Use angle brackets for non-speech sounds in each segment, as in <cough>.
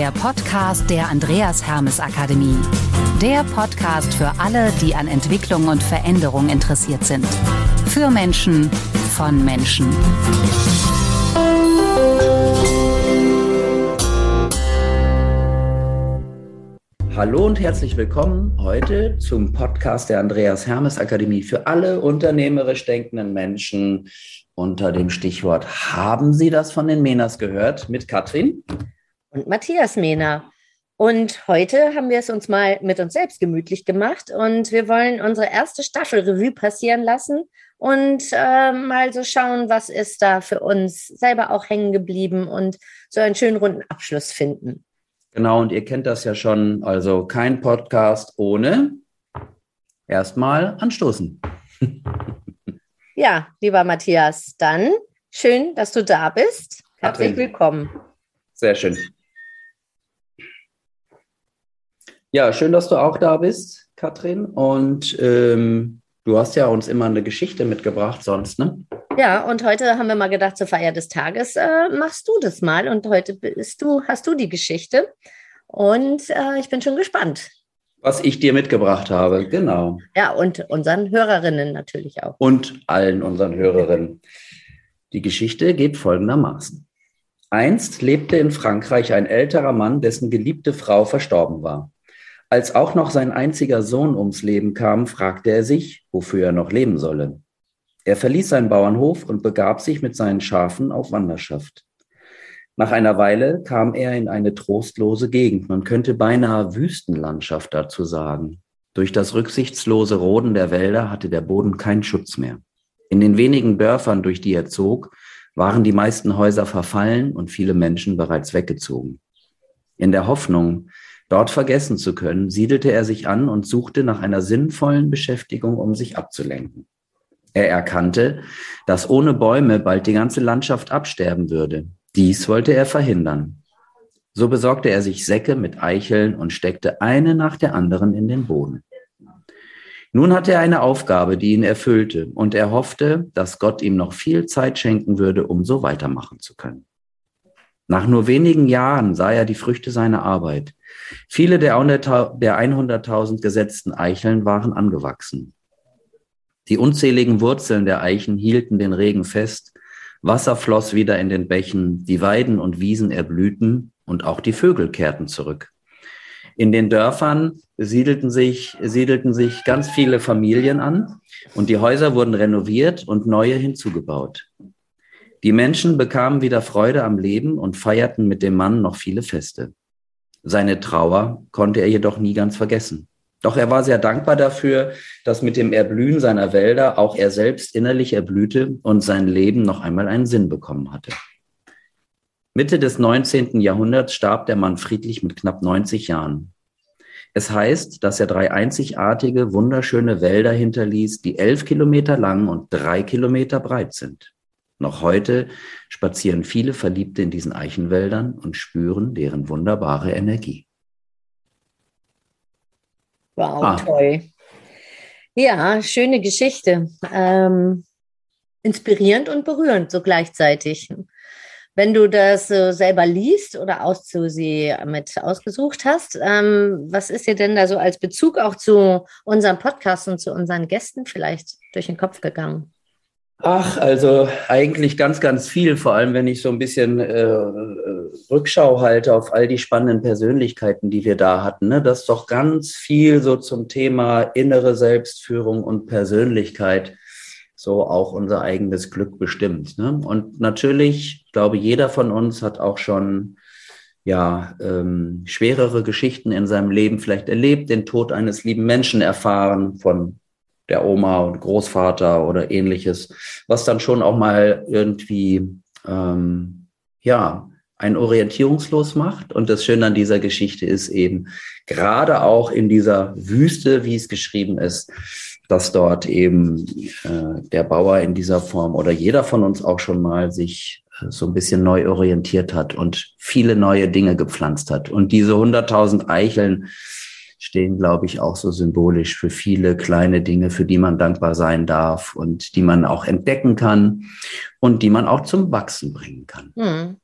der Podcast der Andreas Hermes Akademie. Der Podcast für alle, die an Entwicklung und Veränderung interessiert sind. Für Menschen, von Menschen. Hallo und herzlich willkommen heute zum Podcast der Andreas Hermes Akademie für alle unternehmerisch denkenden Menschen unter dem Stichwort Haben Sie das von den Menas gehört mit Katrin? Und Matthias Mehner. Und heute haben wir es uns mal mit uns selbst gemütlich gemacht und wir wollen unsere erste Staffel Revue passieren lassen und äh, mal so schauen, was ist da für uns selber auch hängen geblieben und so einen schönen runden Abschluss finden. Genau, und ihr kennt das ja schon. Also kein Podcast ohne erstmal anstoßen. <laughs> ja, lieber Matthias, dann schön, dass du da bist. Herzlich willkommen. Sehr schön. Ja, schön, dass du auch da bist, Katrin. Und ähm, du hast ja uns immer eine Geschichte mitgebracht sonst, ne? Ja, und heute haben wir mal gedacht, zur Feier des Tages äh, machst du das mal. Und heute bist du, hast du die Geschichte. Und äh, ich bin schon gespannt. Was ich dir mitgebracht habe, genau. Ja, und unseren Hörerinnen natürlich auch. Und allen unseren Hörerinnen. Die Geschichte geht folgendermaßen. Einst lebte in Frankreich ein älterer Mann, dessen geliebte Frau verstorben war. Als auch noch sein einziger Sohn ums Leben kam, fragte er sich, wofür er noch leben solle. Er verließ seinen Bauernhof und begab sich mit seinen Schafen auf Wanderschaft. Nach einer Weile kam er in eine trostlose Gegend, man könnte beinahe Wüstenlandschaft dazu sagen. Durch das rücksichtslose Roden der Wälder hatte der Boden keinen Schutz mehr. In den wenigen Dörfern, durch die er zog, waren die meisten Häuser verfallen und viele Menschen bereits weggezogen. In der Hoffnung, dort vergessen zu können, siedelte er sich an und suchte nach einer sinnvollen Beschäftigung, um sich abzulenken. Er erkannte, dass ohne Bäume bald die ganze Landschaft absterben würde. Dies wollte er verhindern. So besorgte er sich Säcke mit Eicheln und steckte eine nach der anderen in den Boden. Nun hatte er eine Aufgabe, die ihn erfüllte, und er hoffte, dass Gott ihm noch viel Zeit schenken würde, um so weitermachen zu können. Nach nur wenigen Jahren sah er die Früchte seiner Arbeit. Viele der 100.000 gesetzten Eicheln waren angewachsen. Die unzähligen Wurzeln der Eichen hielten den Regen fest, Wasser floss wieder in den Bächen, die Weiden und Wiesen erblühten und auch die Vögel kehrten zurück. In den Dörfern siedelten sich, siedelten sich ganz viele Familien an und die Häuser wurden renoviert und neue hinzugebaut. Die Menschen bekamen wieder Freude am Leben und feierten mit dem Mann noch viele Feste. Seine Trauer konnte er jedoch nie ganz vergessen. Doch er war sehr dankbar dafür, dass mit dem Erblühen seiner Wälder auch er selbst innerlich erblühte und sein Leben noch einmal einen Sinn bekommen hatte. Mitte des 19. Jahrhunderts starb der Mann friedlich mit knapp 90 Jahren. Es heißt, dass er drei einzigartige, wunderschöne Wälder hinterließ, die elf Kilometer lang und drei Kilometer breit sind. Noch heute spazieren viele Verliebte in diesen Eichenwäldern und spüren deren wunderbare Energie. Wow, ah. toll. Ja, schöne Geschichte. Ähm, inspirierend und berührend so gleichzeitig. Wenn du das selber liest oder aus zu sie mit ausgesucht hast, ähm, was ist dir denn da so als Bezug auch zu unserem Podcast und zu unseren Gästen vielleicht durch den Kopf gegangen? Ach, also eigentlich ganz, ganz viel, vor allem wenn ich so ein bisschen äh, Rückschau halte auf all die spannenden Persönlichkeiten, die wir da hatten. Ne? Das ist doch ganz viel so zum Thema innere Selbstführung und Persönlichkeit, so auch unser eigenes Glück bestimmt. Ne? Und natürlich, ich glaube, jeder von uns hat auch schon ja, ähm, schwerere Geschichten in seinem Leben vielleicht erlebt, den Tod eines lieben Menschen erfahren, von der Oma und Großvater oder ähnliches, was dann schon auch mal irgendwie, ähm, ja, ein orientierungslos macht. Und das Schöne an dieser Geschichte ist eben, gerade auch in dieser Wüste, wie es geschrieben ist, dass dort eben äh, der Bauer in dieser Form oder jeder von uns auch schon mal sich äh, so ein bisschen neu orientiert hat und viele neue Dinge gepflanzt hat. Und diese 100.000 Eicheln, stehen, glaube ich, auch so symbolisch für viele kleine Dinge, für die man dankbar sein darf und die man auch entdecken kann und die man auch zum Wachsen bringen kann. Hm.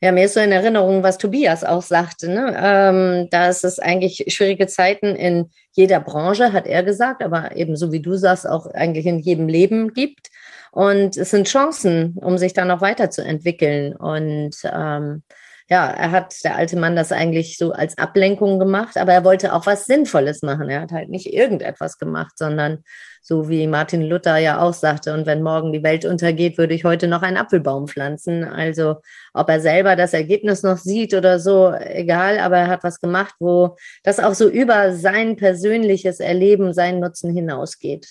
Ja, mir ist so in Erinnerung, was Tobias auch sagte, ne? ähm, dass es eigentlich schwierige Zeiten in jeder Branche, hat er gesagt, aber ebenso wie du sagst, auch eigentlich in jedem Leben gibt. Und es sind Chancen, um sich dann noch weiterzuentwickeln. Und ähm, ja, er hat, der alte Mann, das eigentlich so als Ablenkung gemacht, aber er wollte auch was Sinnvolles machen. Er hat halt nicht irgendetwas gemacht, sondern so wie Martin Luther ja auch sagte, und wenn morgen die Welt untergeht, würde ich heute noch einen Apfelbaum pflanzen. Also ob er selber das Ergebnis noch sieht oder so, egal, aber er hat was gemacht, wo das auch so über sein persönliches Erleben, seinen Nutzen hinausgeht.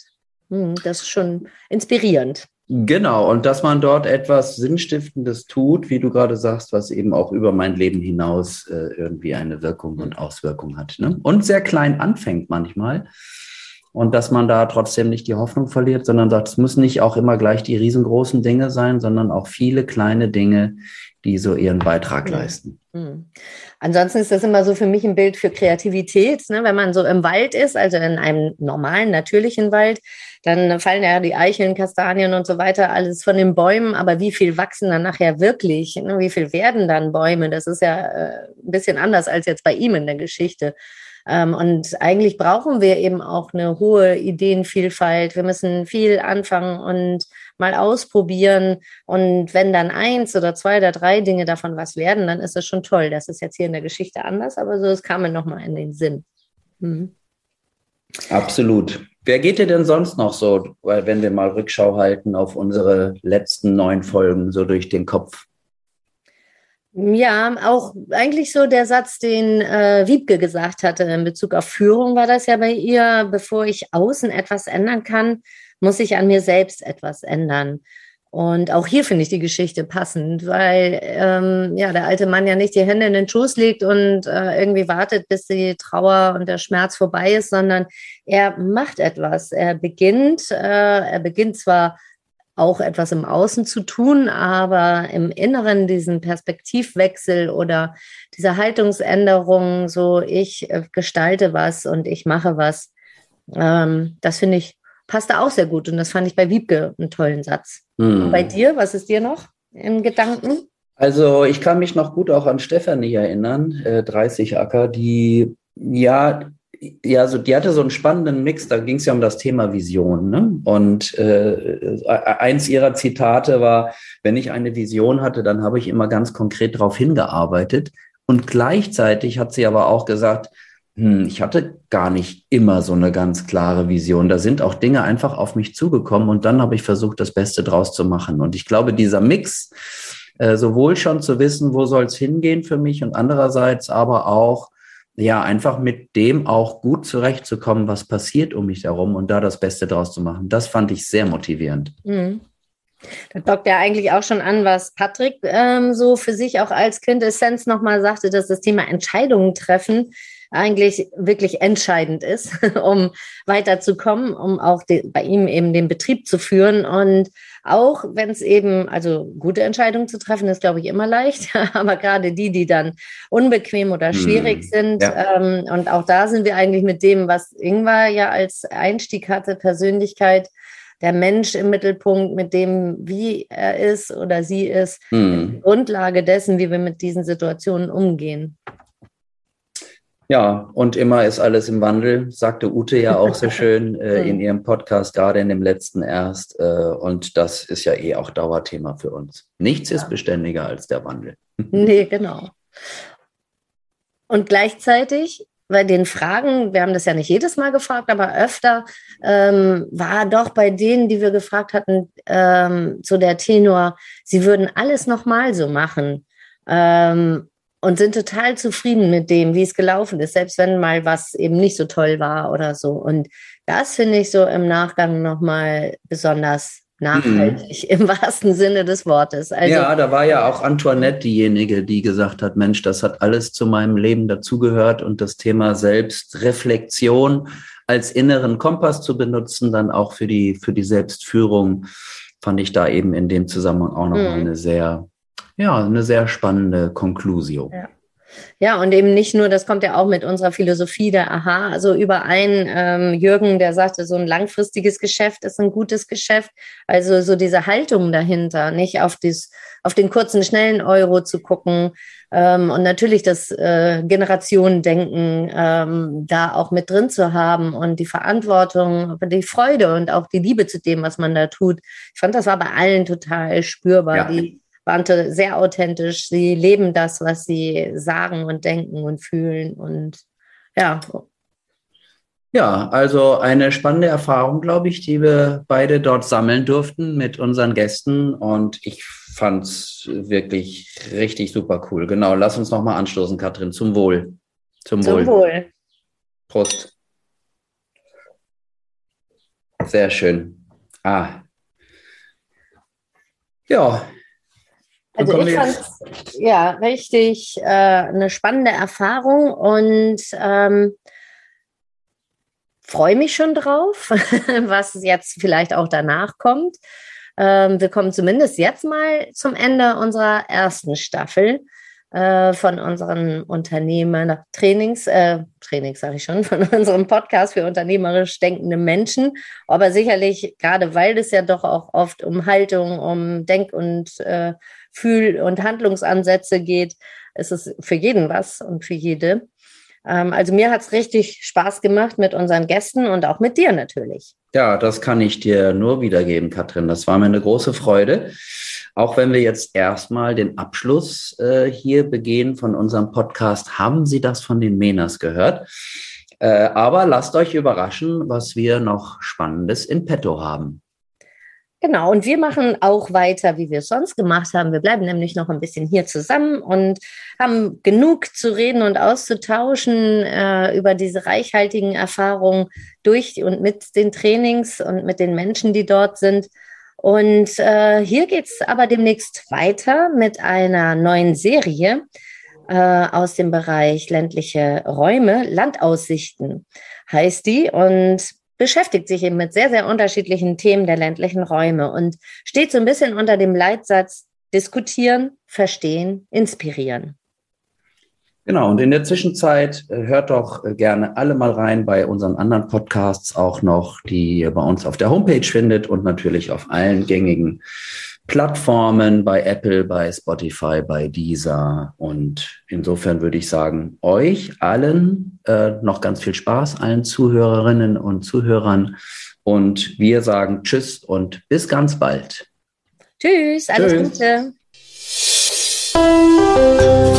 Hm, das ist schon inspirierend. Genau, und dass man dort etwas Sinnstiftendes tut, wie du gerade sagst, was eben auch über mein Leben hinaus äh, irgendwie eine Wirkung und Auswirkung hat. Ne? Und sehr klein anfängt manchmal. Und dass man da trotzdem nicht die Hoffnung verliert, sondern sagt, es müssen nicht auch immer gleich die riesengroßen Dinge sein, sondern auch viele kleine Dinge, die so ihren Beitrag mhm. leisten. Mhm. Ansonsten ist das immer so für mich ein Bild für Kreativität. Ne? Wenn man so im Wald ist, also in einem normalen, natürlichen Wald, dann fallen ja die Eicheln, Kastanien und so weiter alles von den Bäumen. Aber wie viel wachsen dann nachher wirklich? Ne? Wie viel werden dann Bäume? Das ist ja äh, ein bisschen anders als jetzt bei ihm in der Geschichte. Ähm, und eigentlich brauchen wir eben auch eine hohe Ideenvielfalt. Wir müssen viel anfangen und mal ausprobieren. Und wenn dann eins oder zwei oder drei Dinge davon was werden, dann ist das schon toll. Das ist jetzt hier in der Geschichte anders, aber so, es kam mir nochmal in den Sinn. Mhm. Absolut. Wer geht dir denn sonst noch so, wenn wir mal Rückschau halten auf unsere letzten neun Folgen, so durch den Kopf? Ja, auch eigentlich so der Satz, den äh, Wiebke gesagt hatte in Bezug auf Führung, war das ja bei ihr, bevor ich außen etwas ändern kann, muss ich an mir selbst etwas ändern. Und auch hier finde ich die Geschichte passend, weil ähm, ja der alte Mann ja nicht die Hände in den Schoß legt und äh, irgendwie wartet, bis die Trauer und der Schmerz vorbei ist, sondern er macht etwas. Er beginnt, äh, er beginnt zwar auch etwas im Außen zu tun, aber im Inneren diesen Perspektivwechsel oder diese Haltungsänderung, so ich äh, gestalte was und ich mache was, ähm, das finde ich, passt da auch sehr gut. Und das fand ich bei Wiebke einen tollen Satz. Hm. Bei dir, was ist dir noch im Gedanken? Also ich kann mich noch gut auch an Stefanie erinnern, äh, 30 Acker, die ja ja, so, die hatte so einen spannenden Mix, da ging es ja um das Thema Vision. Ne? Und äh, eins ihrer Zitate war, wenn ich eine Vision hatte, dann habe ich immer ganz konkret darauf hingearbeitet. Und gleichzeitig hat sie aber auch gesagt, hm, ich hatte gar nicht immer so eine ganz klare Vision. Da sind auch Dinge einfach auf mich zugekommen und dann habe ich versucht, das Beste draus zu machen. Und ich glaube, dieser Mix, äh, sowohl schon zu wissen, wo soll es hingehen für mich und andererseits aber auch ja, einfach mit dem auch gut zurechtzukommen, was passiert um mich herum und da das Beste draus zu machen. Das fand ich sehr motivierend. Mhm. Da dockt ja eigentlich auch schon an, was Patrick ähm, so für sich auch als Quintessenz nochmal sagte, dass das Thema Entscheidungen treffen eigentlich wirklich entscheidend ist, <laughs> um weiterzukommen, um auch de, bei ihm eben den Betrieb zu führen. Und auch wenn es eben, also gute Entscheidungen zu treffen, ist, glaube ich, immer leicht, <laughs> aber gerade die, die dann unbequem oder hm, schwierig hm, sind. Ja. Ähm, und auch da sind wir eigentlich mit dem, was Ingvar ja als Einstieg hatte, Persönlichkeit, der Mensch im Mittelpunkt, mit dem, wie er ist oder sie ist, hm. Grundlage dessen, wie wir mit diesen Situationen umgehen. Ja, und immer ist alles im Wandel, sagte Ute ja auch so <laughs> schön äh, in ihrem Podcast, gerade in dem letzten erst. Äh, und das ist ja eh auch Dauerthema für uns. Nichts ja. ist beständiger als der Wandel. <laughs> Nee, genau. Und gleichzeitig bei den Fragen, wir haben das ja nicht jedes Mal gefragt, aber öfter, ähm, war doch bei denen, die wir gefragt hatten, ähm, so der Tenor, sie würden alles nochmal so machen. Ähm, und sind total zufrieden mit dem, wie es gelaufen ist, selbst wenn mal was eben nicht so toll war oder so. Und das finde ich so im Nachgang nochmal besonders nachhaltig mhm. <laughs> im wahrsten Sinne des Wortes. Also, ja, da war ja auch Antoinette diejenige, die gesagt hat, Mensch, das hat alles zu meinem Leben dazugehört und das Thema Selbstreflexion als inneren Kompass zu benutzen, dann auch für die, für die Selbstführung, fand ich da eben in dem Zusammenhang auch nochmal mhm. eine sehr ja, eine sehr spannende Konklusion. Ja. Ja, und eben nicht nur, das kommt ja auch mit unserer Philosophie der Aha, also überein, ähm, Jürgen, der sagte, so ein langfristiges Geschäft ist ein gutes Geschäft. Also so diese Haltung dahinter, nicht auf, dies, auf den kurzen, schnellen Euro zu gucken ähm, und natürlich das äh, Generationendenken ähm, da auch mit drin zu haben und die Verantwortung, die Freude und auch die Liebe zu dem, was man da tut. Ich fand, das war bei allen total spürbar. Ja. Die, waren sehr authentisch. Sie leben das, was sie sagen und denken und fühlen. Und ja. Ja, also eine spannende Erfahrung, glaube ich, die wir beide dort sammeln durften mit unseren Gästen. Und ich fand es wirklich richtig super cool. Genau, lass uns nochmal anstoßen, Katrin. Zum Wohl. Zum, Zum Wohl. Wohl. Prost. Sehr schön. Ah. Ja, also ich fand ja richtig äh, eine spannende Erfahrung und ähm, freue mich schon drauf, <laughs> was jetzt vielleicht auch danach kommt. Ähm, wir kommen zumindest jetzt mal zum Ende unserer ersten Staffel äh, von unseren Unternehmen Trainings, äh, Trainings sage ich schon, <laughs> von unserem Podcast für unternehmerisch denkende Menschen. Aber sicherlich, gerade weil es ja doch auch oft um Haltung, um Denk- und äh, Fühl- und Handlungsansätze geht, ist es für jeden was und für jede. Ähm, also mir hat es richtig Spaß gemacht mit unseren Gästen und auch mit dir natürlich. Ja, das kann ich dir nur wiedergeben, Katrin. Das war mir eine große Freude. Auch wenn wir jetzt erstmal den Abschluss äh, hier begehen von unserem Podcast, haben Sie das von den Menas gehört? Äh, aber lasst euch überraschen, was wir noch Spannendes in petto haben. Genau, und wir machen auch weiter, wie wir es sonst gemacht haben. Wir bleiben nämlich noch ein bisschen hier zusammen und haben genug zu reden und auszutauschen äh, über diese reichhaltigen Erfahrungen durch und mit den Trainings und mit den Menschen, die dort sind. Und äh, hier es aber demnächst weiter mit einer neuen Serie äh, aus dem Bereich ländliche Räume, Landaussichten heißt die. Und beschäftigt sich eben mit sehr, sehr unterschiedlichen Themen der ländlichen Räume und steht so ein bisschen unter dem Leitsatz diskutieren, verstehen, inspirieren. Genau, und in der Zwischenzeit äh, hört doch äh, gerne alle mal rein bei unseren anderen Podcasts auch noch, die ihr bei uns auf der Homepage findet und natürlich auf allen gängigen Plattformen, bei Apple, bei Spotify, bei Deezer. Und insofern würde ich sagen, euch allen äh, noch ganz viel Spaß, allen Zuhörerinnen und Zuhörern. Und wir sagen Tschüss und bis ganz bald. Tschüss, alles Tschüss. Gute.